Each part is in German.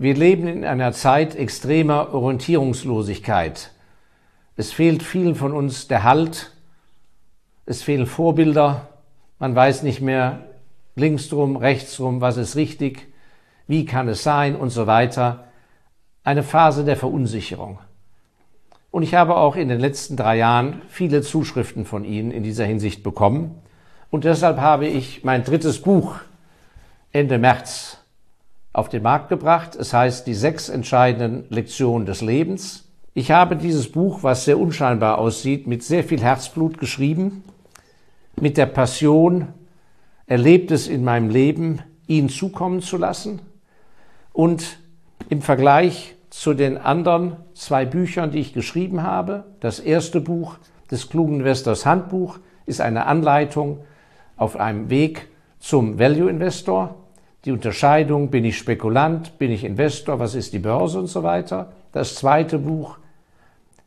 Wir leben in einer Zeit extremer Orientierungslosigkeit. Es fehlt vielen von uns der Halt, es fehlen Vorbilder, man weiß nicht mehr links drum, rechts drum, was ist richtig, wie kann es sein und so weiter. Eine Phase der Verunsicherung. Und ich habe auch in den letzten drei Jahren viele Zuschriften von Ihnen in dieser Hinsicht bekommen. Und deshalb habe ich mein drittes Buch Ende März auf den Markt gebracht. Es heißt Die sechs entscheidenden Lektionen des Lebens. Ich habe dieses Buch, was sehr unscheinbar aussieht, mit sehr viel Herzblut geschrieben, mit der Passion, erlebt es in meinem Leben, Ihnen zukommen zu lassen und im Vergleich zu den anderen zwei Büchern, die ich geschrieben habe. Das erste Buch des klugen Investors Handbuch ist eine Anleitung auf einem Weg zum Value Investor. Die Unterscheidung, bin ich Spekulant, bin ich Investor, was ist die Börse und so weiter. Das zweite Buch,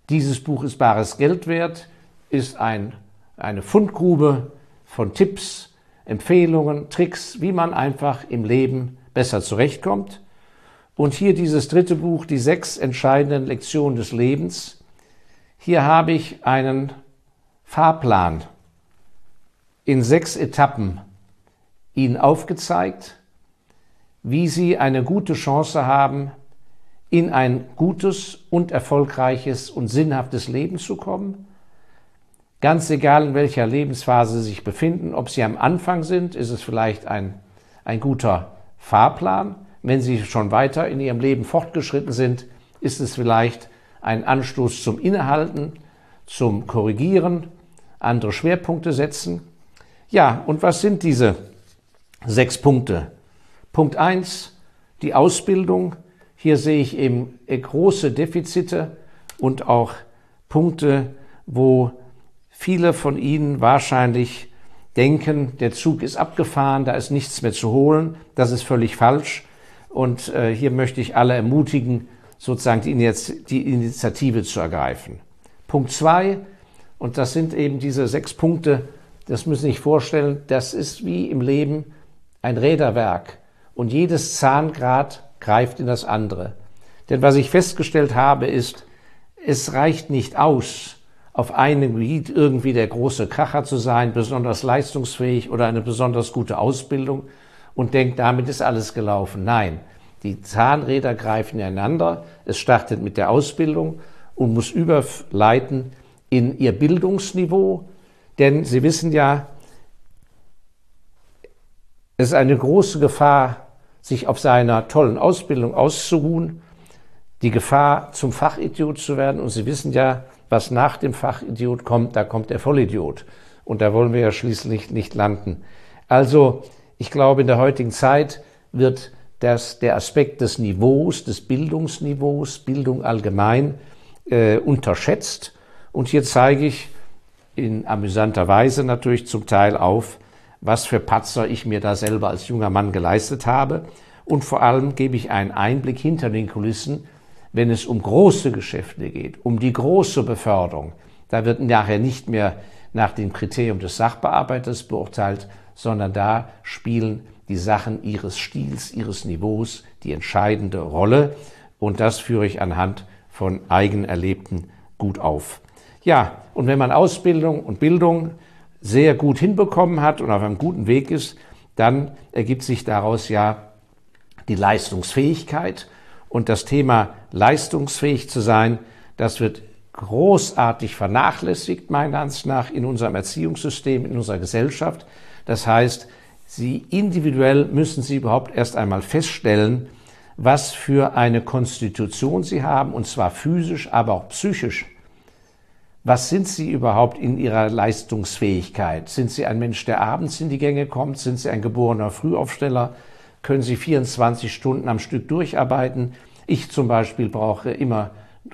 dieses Buch ist bares Geld wert, ist ein, eine Fundgrube von Tipps, Empfehlungen, Tricks, wie man einfach im Leben besser zurechtkommt. Und hier dieses dritte Buch, die sechs entscheidenden Lektionen des Lebens. Hier habe ich einen Fahrplan in sechs Etappen Ihnen aufgezeigt, wie Sie eine gute Chance haben, in ein gutes und erfolgreiches und sinnhaftes Leben zu kommen. Ganz egal, in welcher Lebensphase Sie sich befinden, ob Sie am Anfang sind, ist es vielleicht ein, ein guter Fahrplan. Wenn Sie schon weiter in Ihrem Leben fortgeschritten sind, ist es vielleicht ein Anstoß zum Innehalten, zum Korrigieren, andere Schwerpunkte setzen. Ja, und was sind diese sechs Punkte? Punkt eins: die Ausbildung. Hier sehe ich eben große Defizite und auch Punkte, wo viele von Ihnen wahrscheinlich denken, der Zug ist abgefahren, da ist nichts mehr zu holen. Das ist völlig falsch. Und äh, hier möchte ich alle ermutigen, sozusagen die, Initiative zu ergreifen. Punkt zwei, und das sind eben diese sechs Punkte, das müssen Sie sich vorstellen, das ist wie im Leben ein Räderwerk. Und jedes Zahngrad greift in das andere. Denn was ich festgestellt habe, ist, es reicht nicht aus, auf einem Gebiet irgendwie der große Kracher zu sein, besonders leistungsfähig oder eine besonders gute Ausbildung, und denkt, damit ist alles gelaufen. Nein, die Zahnräder greifen ineinander. Es startet mit der Ausbildung und muss überleiten in ihr Bildungsniveau. Denn Sie wissen ja, es ist eine große Gefahr, sich auf seiner tollen Ausbildung auszuruhen, die Gefahr, zum Fachidiot zu werden. Und Sie wissen ja, was nach dem Fachidiot kommt, da kommt der Vollidiot. Und da wollen wir ja schließlich nicht landen. Also ich glaube, in der heutigen Zeit wird das, der Aspekt des Niveaus, des Bildungsniveaus, Bildung allgemein, äh, unterschätzt. Und hier zeige ich in amüsanter Weise natürlich zum Teil auf, was für Patzer ich mir da selber als junger Mann geleistet habe. Und vor allem gebe ich einen Einblick hinter den Kulissen, wenn es um große Geschäfte geht, um die große Beförderung. Da wird nachher nicht mehr nach dem Kriterium des Sachbearbeiters beurteilt, sondern da spielen die Sachen ihres Stils, ihres Niveaus die entscheidende Rolle. Und das führe ich anhand von Eigenerlebten gut auf. Ja, und wenn man Ausbildung und Bildung sehr gut hinbekommen hat und auf einem guten Weg ist, dann ergibt sich daraus ja die Leistungsfähigkeit. Und das Thema leistungsfähig zu sein, das wird großartig vernachlässigt, meiner Ansicht nach, in unserem Erziehungssystem, in unserer Gesellschaft. Das heißt, Sie individuell müssen Sie überhaupt erst einmal feststellen, was für eine Konstitution Sie haben, und zwar physisch, aber auch psychisch. Was sind Sie überhaupt in Ihrer Leistungsfähigkeit? Sind Sie ein Mensch, der abends in die Gänge kommt? Sind Sie ein geborener Frühaufsteller? Können Sie 24 Stunden am Stück durcharbeiten? Ich zum Beispiel brauche immer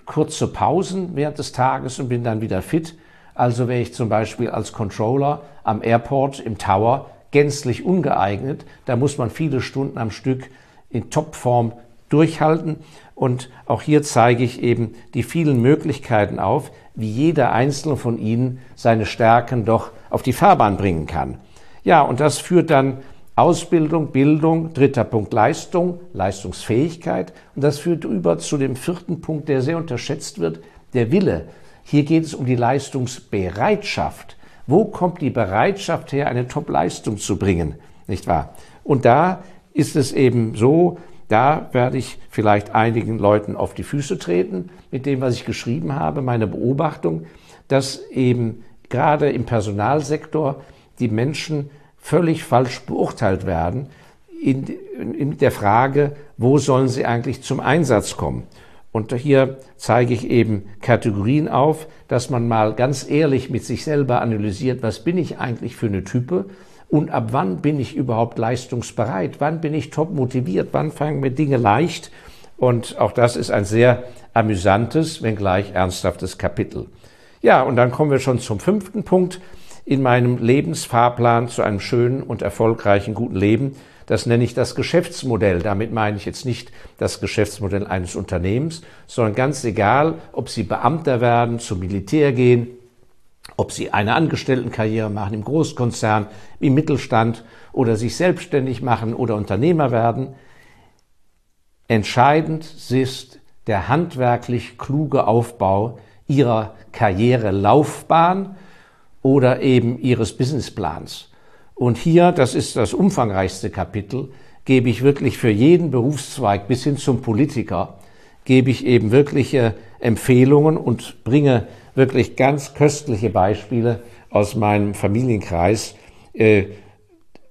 kurze Pausen während des Tages und bin dann wieder fit. Also wäre ich zum Beispiel als Controller am Airport im Tower gänzlich ungeeignet. Da muss man viele Stunden am Stück in Topform durchhalten. Und auch hier zeige ich eben die vielen Möglichkeiten auf, wie jeder einzelne von Ihnen seine Stärken doch auf die Fahrbahn bringen kann. Ja, und das führt dann Ausbildung, Bildung, dritter Punkt Leistung, Leistungsfähigkeit. Und das führt über zu dem vierten Punkt, der sehr unterschätzt wird, der Wille. Hier geht es um die Leistungsbereitschaft. Wo kommt die Bereitschaft her, eine Top-Leistung zu bringen? Nicht wahr? Und da ist es eben so, da werde ich vielleicht einigen Leuten auf die Füße treten mit dem, was ich geschrieben habe, meine Beobachtung, dass eben gerade im Personalsektor die Menschen völlig falsch beurteilt werden in, in der Frage, wo sollen sie eigentlich zum Einsatz kommen. Und hier zeige ich eben Kategorien auf, dass man mal ganz ehrlich mit sich selber analysiert, was bin ich eigentlich für eine Type und ab wann bin ich überhaupt leistungsbereit, wann bin ich top motiviert, wann fangen mir Dinge leicht. Und auch das ist ein sehr amüsantes, wenngleich ernsthaftes Kapitel. Ja, und dann kommen wir schon zum fünften Punkt in meinem Lebensfahrplan zu einem schönen und erfolgreichen guten Leben. Das nenne ich das Geschäftsmodell. Damit meine ich jetzt nicht das Geschäftsmodell eines Unternehmens, sondern ganz egal, ob Sie Beamter werden, zum Militär gehen, ob Sie eine Angestelltenkarriere machen im Großkonzern, im Mittelstand oder sich selbstständig machen oder Unternehmer werden. Entscheidend ist der handwerklich kluge Aufbau Ihrer Karrierelaufbahn oder eben ihres Businessplans. Und hier, das ist das umfangreichste Kapitel, gebe ich wirklich für jeden Berufszweig bis hin zum Politiker, gebe ich eben wirkliche Empfehlungen und bringe wirklich ganz köstliche Beispiele aus meinem Familienkreis, äh,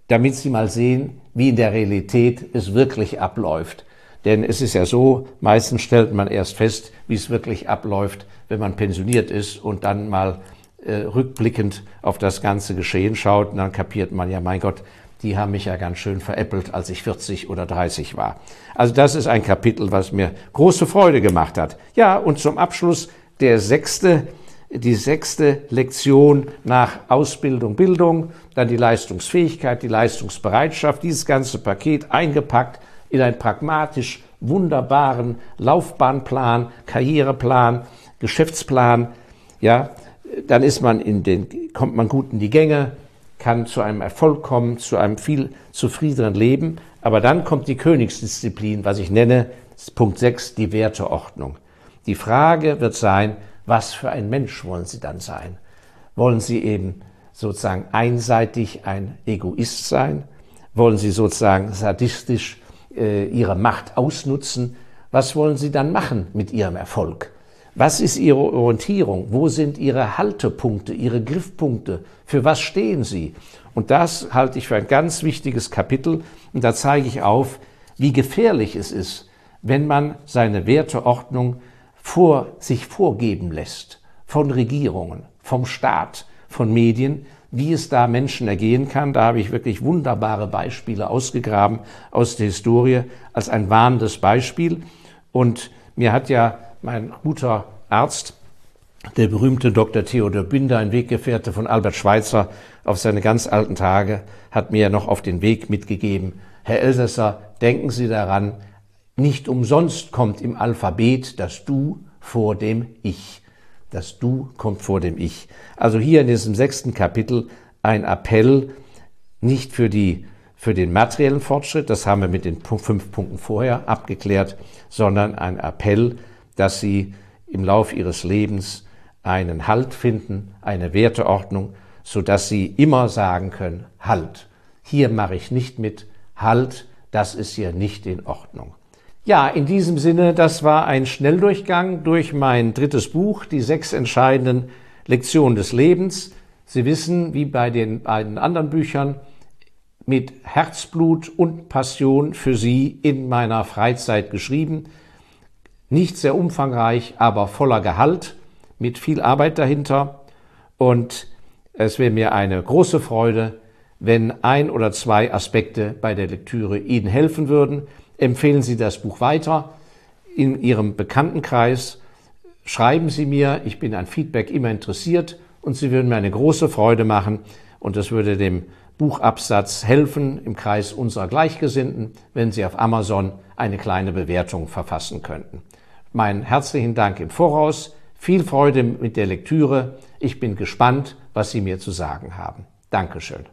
damit Sie mal sehen, wie in der Realität es wirklich abläuft. Denn es ist ja so, meistens stellt man erst fest, wie es wirklich abläuft, wenn man pensioniert ist und dann mal äh, rückblickend auf das ganze Geschehen schaut, dann kapiert man ja, mein Gott, die haben mich ja ganz schön veräppelt, als ich 40 oder 30 war. Also das ist ein Kapitel, was mir große Freude gemacht hat. Ja, und zum Abschluss der sechste, die sechste Lektion nach Ausbildung, Bildung, dann die Leistungsfähigkeit, die Leistungsbereitschaft, dieses ganze Paket eingepackt in einen pragmatisch wunderbaren Laufbahnplan, Karriereplan, Geschäftsplan, ja, dann ist man in den, kommt man gut in die Gänge, kann zu einem Erfolg kommen, zu einem viel zufriedeneren Leben. Aber dann kommt die Königsdisziplin, was ich nenne, Punkt 6, die Werteordnung. Die Frage wird sein, was für ein Mensch wollen Sie dann sein? Wollen Sie eben sozusagen einseitig ein Egoist sein? Wollen Sie sozusagen sadistisch äh, Ihre Macht ausnutzen? Was wollen Sie dann machen mit Ihrem Erfolg? Was ist Ihre Orientierung? Wo sind Ihre Haltepunkte, Ihre Griffpunkte? Für was stehen Sie? Und das halte ich für ein ganz wichtiges Kapitel. Und da zeige ich auf, wie gefährlich es ist, wenn man seine Werteordnung vor, sich vorgeben lässt von Regierungen, vom Staat, von Medien, wie es da Menschen ergehen kann. Da habe ich wirklich wunderbare Beispiele ausgegraben aus der Historie als ein warnendes Beispiel. Und mir hat ja mein guter Arzt, der berühmte Dr. Theodor Binder, ein Weggefährte von Albert Schweitzer auf seine ganz alten Tage, hat mir noch auf den Weg mitgegeben, Herr Elsässer, denken Sie daran, nicht umsonst kommt im Alphabet das Du vor dem Ich. Das Du kommt vor dem Ich. Also hier in diesem sechsten Kapitel ein Appell, nicht für die für den materiellen Fortschritt, das haben wir mit den fünf Punkten vorher abgeklärt, sondern ein Appell dass sie im Lauf ihres Lebens einen Halt finden, eine Werteordnung, so dass sie immer sagen können, Halt, hier mache ich nicht mit, Halt, das ist hier nicht in Ordnung. Ja, in diesem Sinne, das war ein Schnelldurchgang durch mein drittes Buch, die sechs entscheidenden Lektionen des Lebens. Sie wissen, wie bei den beiden anderen Büchern, mit Herzblut und Passion für Sie in meiner Freizeit geschrieben. Nicht sehr umfangreich, aber voller Gehalt, mit viel Arbeit dahinter. Und es wäre mir eine große Freude, wenn ein oder zwei Aspekte bei der Lektüre Ihnen helfen würden. Empfehlen Sie das Buch weiter in Ihrem Bekanntenkreis. Schreiben Sie mir, ich bin an Feedback immer interessiert und Sie würden mir eine große Freude machen und das würde dem Buchabsatz helfen im Kreis unserer Gleichgesinnten, wenn Sie auf Amazon eine kleine Bewertung verfassen könnten. Meinen herzlichen Dank im Voraus, viel Freude mit der Lektüre. Ich bin gespannt, was Sie mir zu sagen haben. Dankeschön.